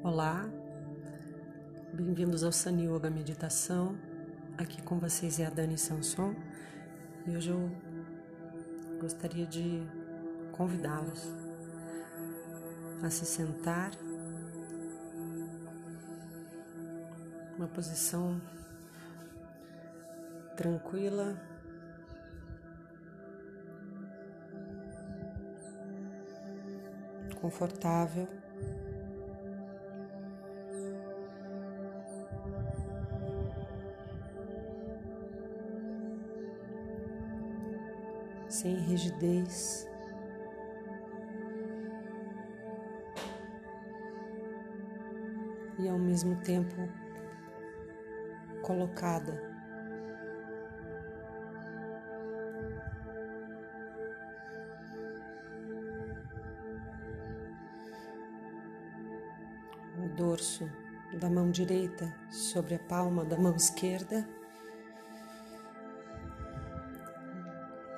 Olá, bem-vindos ao Sani Yoga Meditação. Aqui com vocês é a Dani Sanson e hoje eu gostaria de convidá-los a se sentar uma posição tranquila confortável. Sem rigidez. E ao mesmo tempo colocada o dorso da mão direita sobre a palma da mão esquerda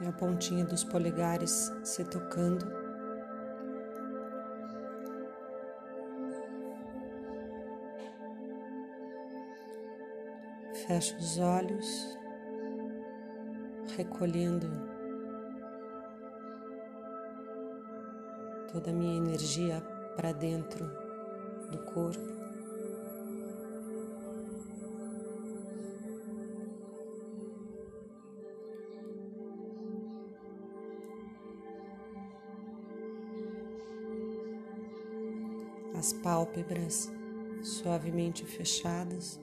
e a pontinha dos polegares se tocando. Fecho os olhos, recolhendo toda a minha energia para dentro do corpo. As pálpebras suavemente fechadas.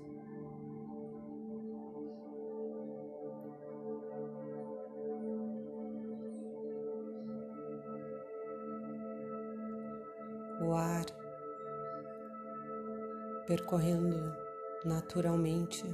O ar percorrendo naturalmente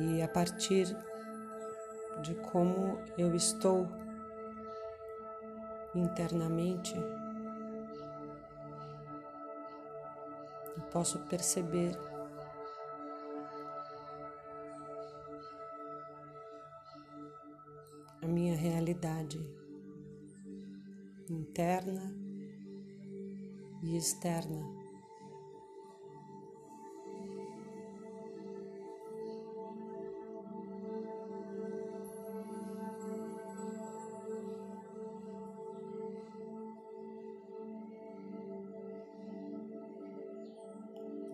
e a partir de como eu estou internamente, eu posso perceber a minha realidade interna e externa.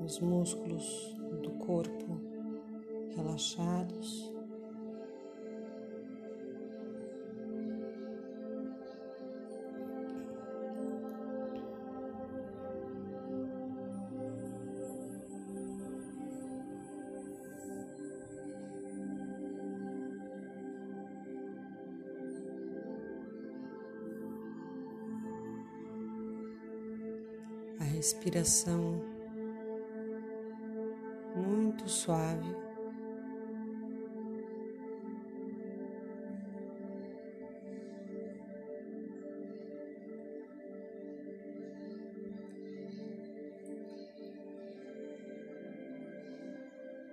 Os músculos do corpo relaxados. A respiração suave.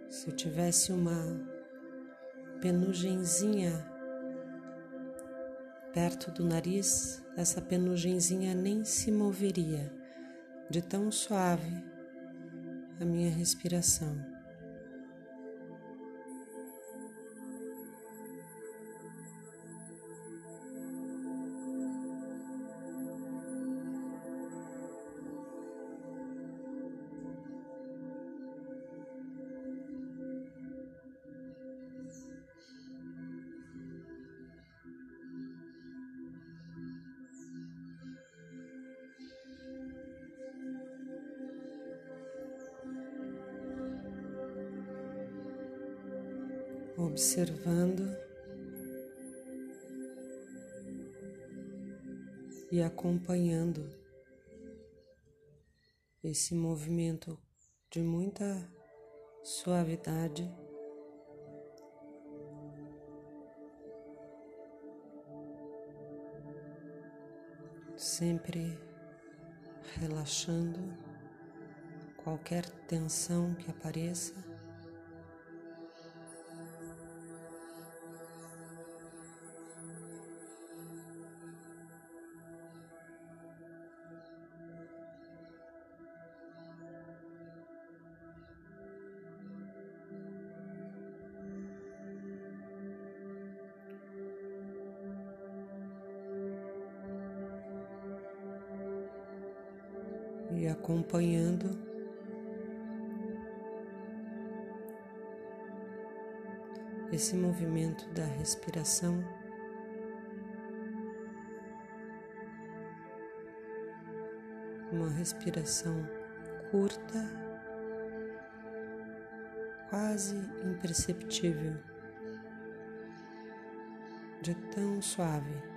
Se eu tivesse uma penugenzinha perto do nariz, essa penugenzinha nem se moveria, de tão suave a minha respiração. Observando e acompanhando esse movimento de muita suavidade. Sempre relaxando qualquer tensão que apareça. E acompanhando esse movimento da respiração. Uma respiração curta, quase imperceptível, de tão suave.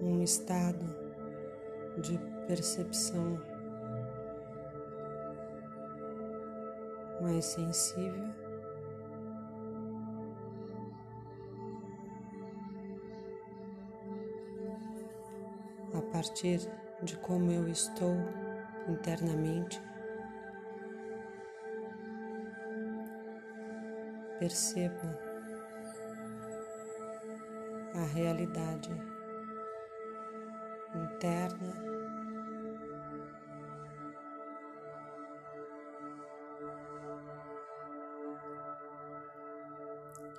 Um estado de percepção mais sensível. A partir de como eu estou internamente, percebo a realidade interna.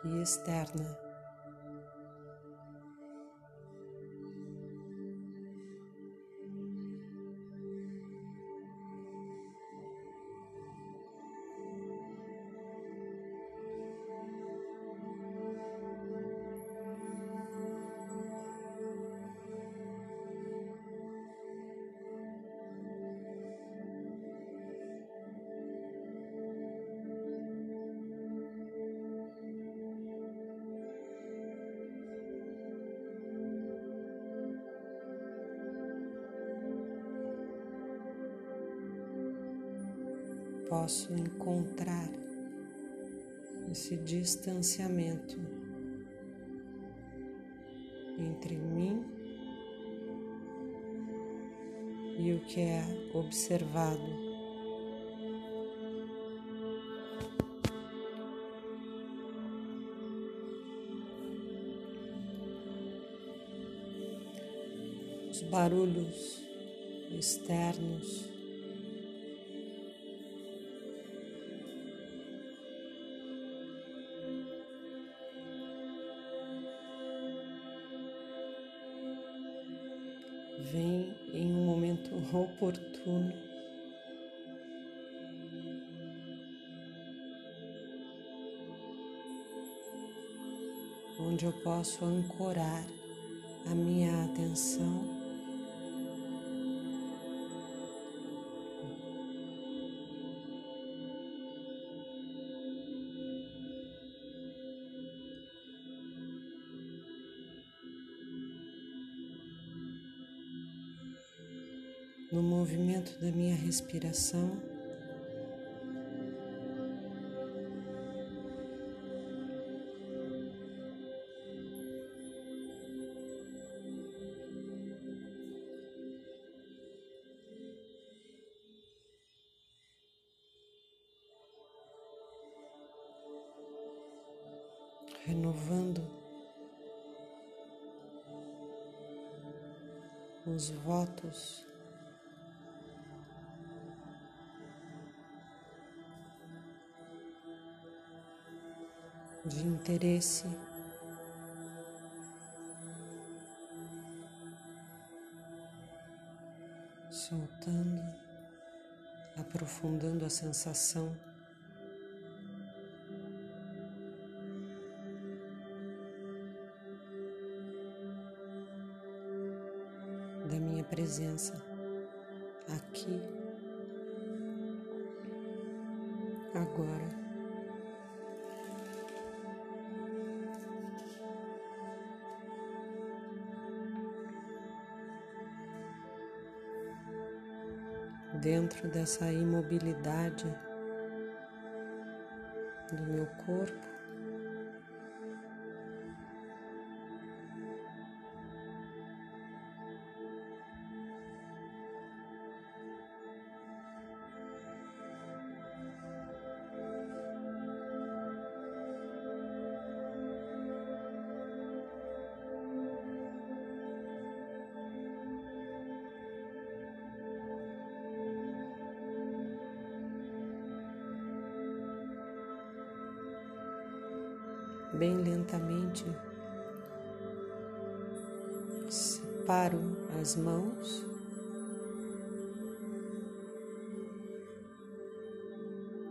E externa. Posso encontrar esse distanciamento entre mim e o que é observado. Os barulhos externos vem em um momento oportuno. Onde eu posso ancorar a minha atenção movimento da minha respiração. Renovando os votos de interesse. Soltando, aprofundando a sensação. Da minha presença aqui, agora. Dentro dessa imobilidade do meu corpo. Bem lentamente separo as mãos.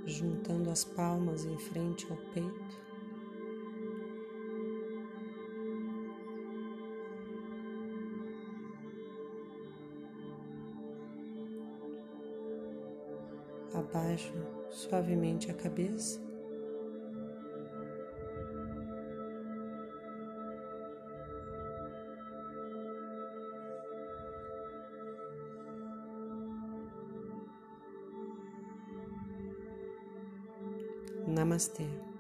Juntando as palmas em frente ao peito. Abaixo suavemente a cabeça. Namastê.